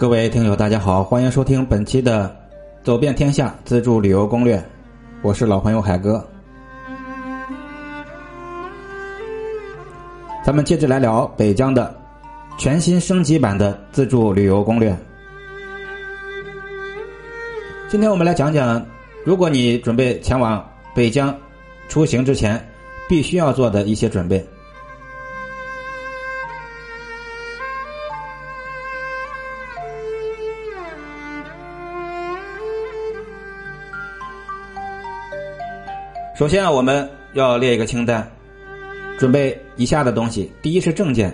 各位听友，大家好，欢迎收听本期的《走遍天下自助旅游攻略》，我是老朋友海哥。咱们接着来聊北疆的全新升级版的自助旅游攻略。今天我们来讲讲，如果你准备前往北疆出行之前，必须要做的一些准备。首先啊，我们要列一个清单，准备以下的东西。第一是证件，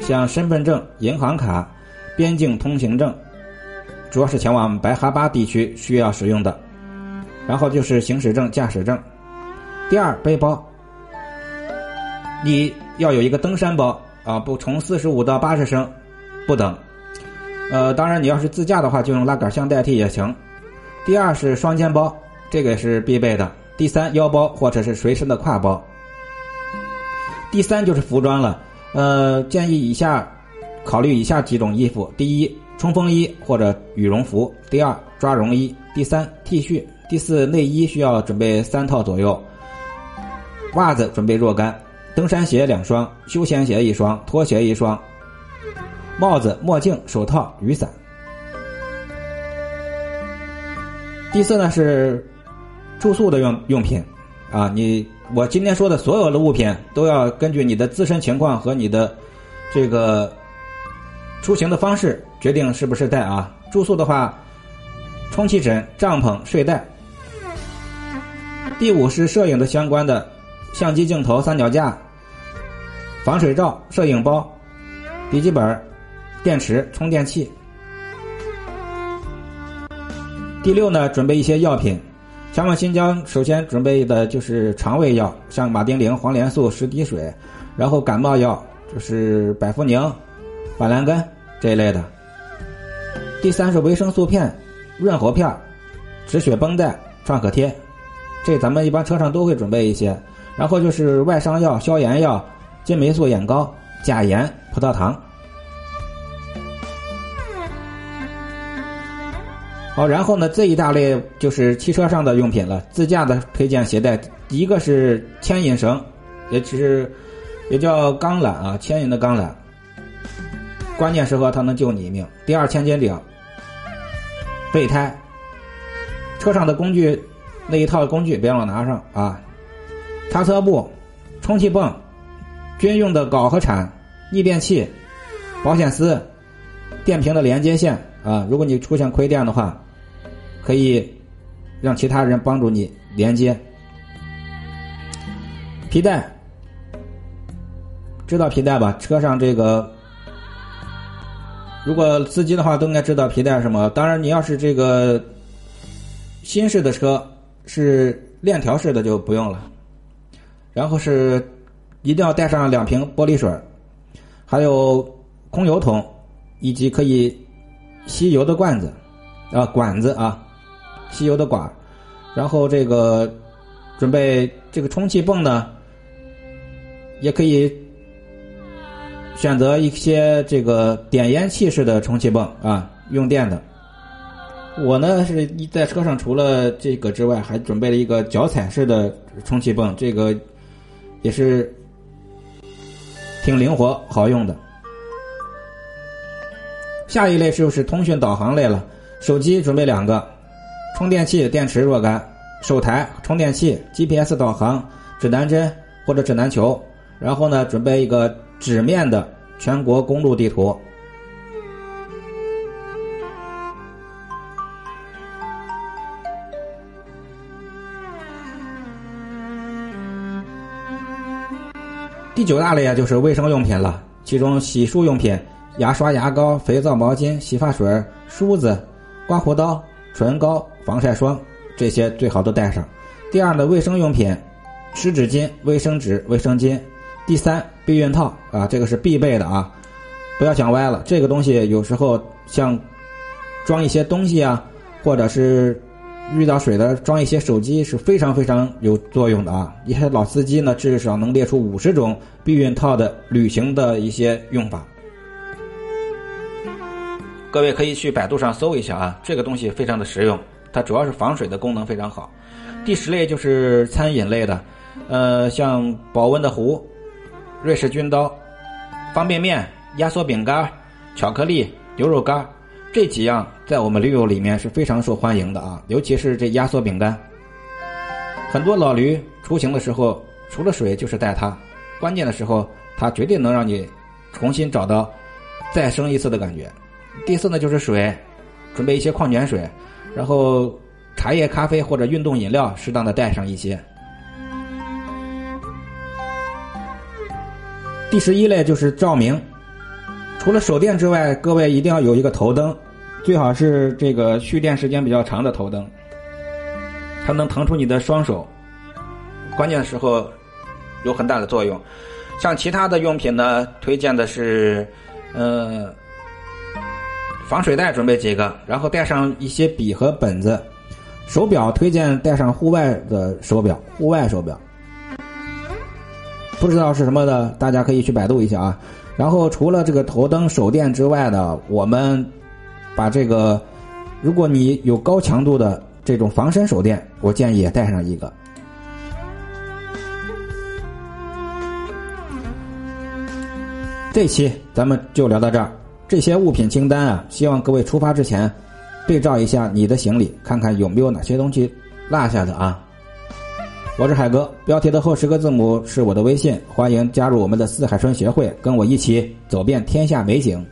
像身份证、银行卡、边境通行证，主要是前往白哈巴地区需要使用的。然后就是行驶证、驾驶证。第二，背包，你要有一个登山包啊，不从四十五到八十升不等。呃，当然你要是自驾的话，就用拉杆箱代替也行。第二是双肩包，这个也是必备的。第三，腰包或者是随身的挎包。第三就是服装了，呃，建议以下考虑以下几种衣服：第一，冲锋衣或者羽绒服；第二，抓绒衣；第三，T 恤；第四，内衣需要准备三套左右；袜子准备若干；登山鞋两双；休闲鞋一双；拖鞋一双；帽子、墨镜、手套、雨伞。第四呢是。住宿的用用品，啊，你我今天说的所有的物品都要根据你的自身情况和你的这个出行的方式决定是不是带啊。住宿的话，充气枕、帐篷、睡袋。第五是摄影的相关的相机镜头、三脚架、防水罩、摄影包、笔记本、电池、充电器。第六呢，准备一些药品。前往新疆，首先准备的就是肠胃药，像马丁啉、黄连素十滴水，然后感冒药就是百服宁、板蓝根这一类的。第三是维生素片、润喉片、止血绷带、创可贴，这咱们一般车上都会准备一些。然后就是外伤药、消炎药、金霉素眼膏、钾盐、葡萄糖。好，然后呢，这一大类就是汽车上的用品了。自驾的推荐携带，一个是牵引绳，也是也叫钢缆啊，牵引的钢缆，关键时刻它能救你一命。第二，千斤顶、备胎，车上的工具那一套工具别忘拿上啊。擦车布、充气泵、军用的镐和铲、逆变器、保险丝、电瓶的连接线啊。如果你出现亏电的话。可以让其他人帮助你连接皮带，知道皮带吧？车上这个，如果司机的话都应该知道皮带什么。当然，你要是这个新式的车是链条式的就不用了。然后是一定要带上两瓶玻璃水，还有空油桶以及可以吸油的罐子啊管子啊。吸油的管，然后这个准备这个充气泵呢，也可以选择一些这个点烟器式的充气泵啊，用电的。我呢是在车上除了这个之外，还准备了一个脚踩式的充气泵，这个也是挺灵活好用的。下一类就是通讯导航类了，手机准备两个。充电器、电池若干，手台、充电器、GPS 导航、指南针或者指南球，然后呢，准备一个纸面的全国公路地图。第九大类啊，就是卫生用品了，其中洗漱用品、牙刷、牙膏、肥皂、毛巾、洗发水、梳子、刮胡刀。唇膏、防晒霜这些最好都带上。第二呢，卫生用品，湿纸巾、卫生纸、卫生巾。第三，避孕套啊，这个是必备的啊，不要想歪了。这个东西有时候像装一些东西啊，或者是遇到水的装一些手机是非常非常有作用的啊。一些老司机呢，至少能列出五十种避孕套的旅行的一些用法。各位可以去百度上搜一下啊，这个东西非常的实用，它主要是防水的功能非常好。第十类就是餐饮类的，呃，像保温的壶、瑞士军刀、方便面、压缩饼干、巧克力、牛肉干这几样，在我们驴友里面是非常受欢迎的啊，尤其是这压缩饼干。很多老驴出行的时候，除了水就是带它，关键的时候它绝对能让你重新找到再生一次的感觉。第四呢就是水，准备一些矿泉水，然后茶叶、咖啡或者运动饮料适当的带上一些。第十一类就是照明，除了手电之外，各位一定要有一个头灯，最好是这个蓄电时间比较长的头灯。它能腾出你的双手，关键的时候有很大的作用。像其他的用品呢，推荐的是，呃，防水袋准备几个，然后带上一些笔和本子。手表推荐带上户外的手表，户外手表。不知道是什么的，大家可以去百度一下啊。然后除了这个头灯、手电之外呢，我们把这个，如果你有高强度的。这种防身手电，我建议也带上一个。这期咱们就聊到这儿。这些物品清单啊，希望各位出发之前对照一下你的行李，看看有没有哪些东西落下的啊。我是海哥，标题的后十个字母是我的微信，欢迎加入我们的四海春协会，跟我一起走遍天下美景。